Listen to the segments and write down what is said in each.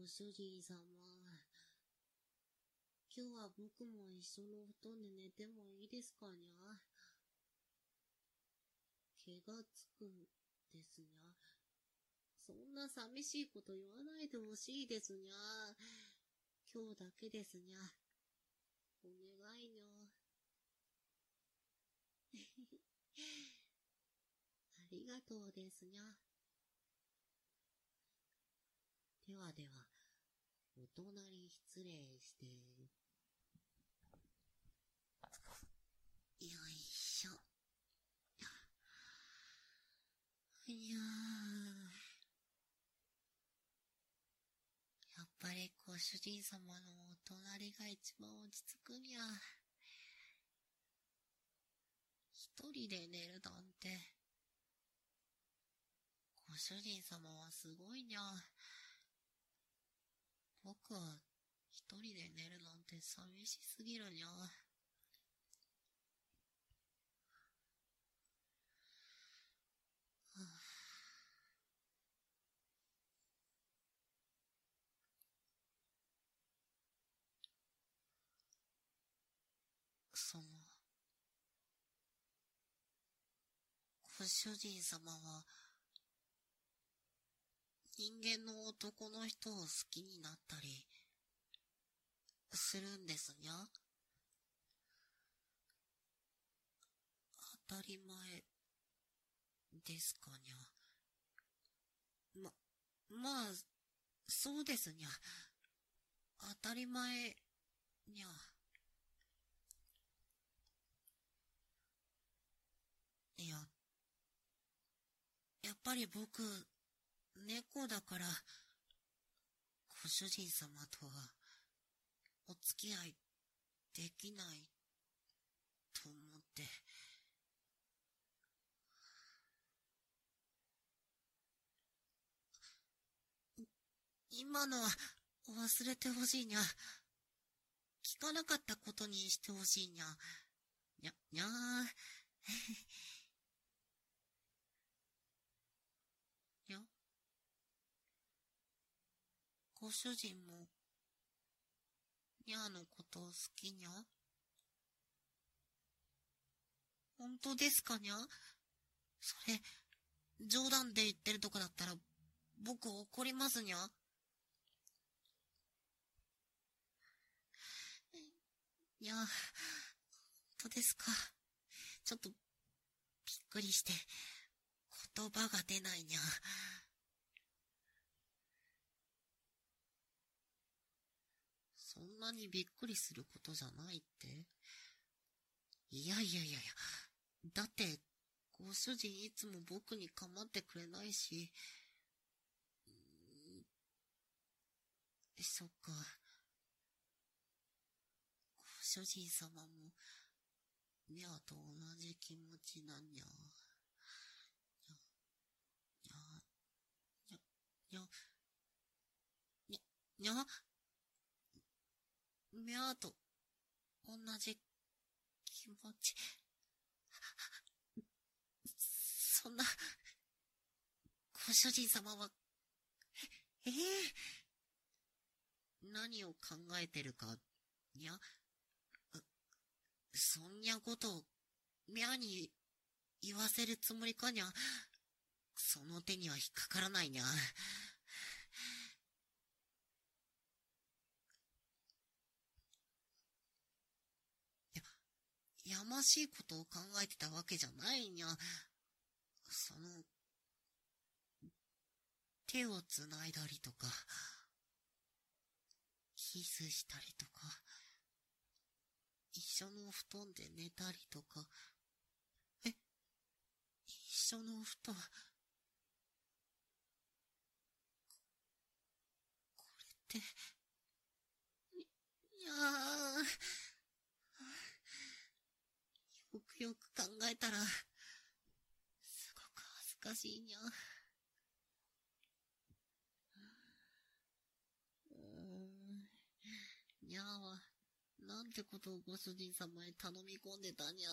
ご主人様。今日は僕も一緒の布団で寝てもいいですかにゃ？気がつくんですにゃ。そんな寂しいこと言わないでほしいですにゃ。今日だけですにゃ。お願いにゃ。ありがとうですにゃ。ではでは、お隣失礼して。よいしょ。いややっぱりご主人様のお隣が一番落ち着くにゃ。一人で寝るなんて。ご主人様はすごいにゃ。僕は一人で寝るなんて寂しすぎるにゃ。その、ご主人様は、人間の男の人を好きになったり、するんですにゃ。当たり前、ですかにゃ。ま、まあ、そうですにゃ。当たり前、にゃ。いや、やっぱり僕、猫だから、ご主人様とは、お付き合いできないと思って。今のは忘れてほしいにゃ。聞かなかったことにしてほしいにゃ。にゃ、にゃー。ご主人も、にゃーのことを好きにゃ本当ですかにゃそれ、冗談で言ってるとこだったら、僕怒りますにゃにゃ本当ですか？ちょっと、びっくりして、言葉が出ないにゃ。そんなにびっくりすることじゃないっていやいやいやいや、だって、ご主人いつも僕に構ってくれないし、そっか。ご主人様も、ミャーと同じ気持ちなんにゃ。にゃ、にゃ、にゃ、にゃ、にゃ、にゃ、みゃーと同じ気持ち。そんな、ご主人様は、ええー、何を考えてるか、にゃ、そんにゃことを、みゃに言わせるつもりかにゃ、その手には引っかからないにゃ。やましいことを考えてたわけじゃないにゃ。その、手をつないだりとか、キスしたりとか、一緒の布団で寝たりとか、え、一緒の布団、これって、いやー、よく考えたら、すごく恥ずかしいにゃ。うーん。にゃーは、なんてことをご主人様へ頼み込んでたにゃ。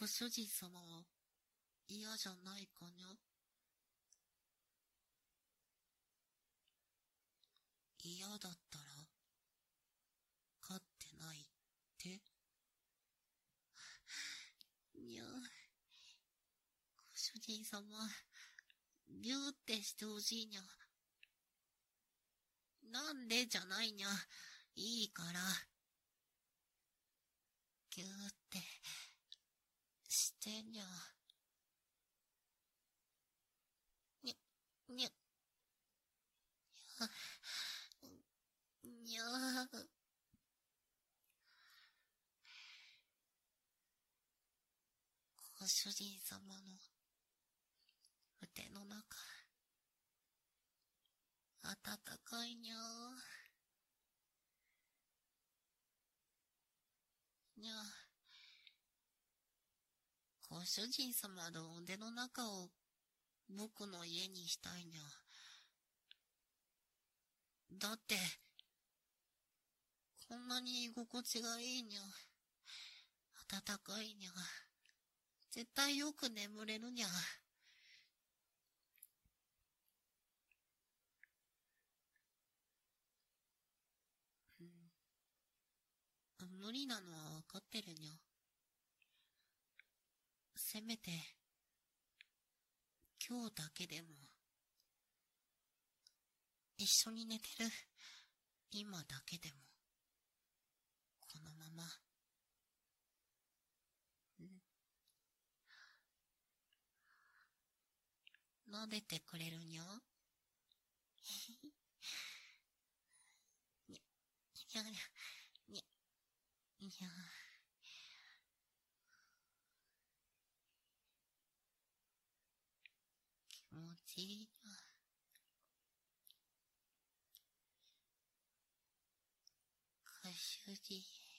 ご主人様は、嫌じゃないかにゃ嫌だったら、飼ってないってにゃ、ご主人様、ビューってしてほしいにゃ。なんでじゃないにゃ。いいから。ぎゅーって、してにゃ。にゃ、にゃ。にゃー。ご主人様の腕の中、暖かいにゃー。にゃご主人様の腕の中を僕の家にしたいにゃ。だって、こんなに居心地がいいにゃ。暖かいにゃ。絶対よく眠れるにゃ。無理なのはわかってるにゃ。せめて、今日だけでも、一緒に寝てる、今だけでも、このまま、撫でてくれるにゃにゃ、自己。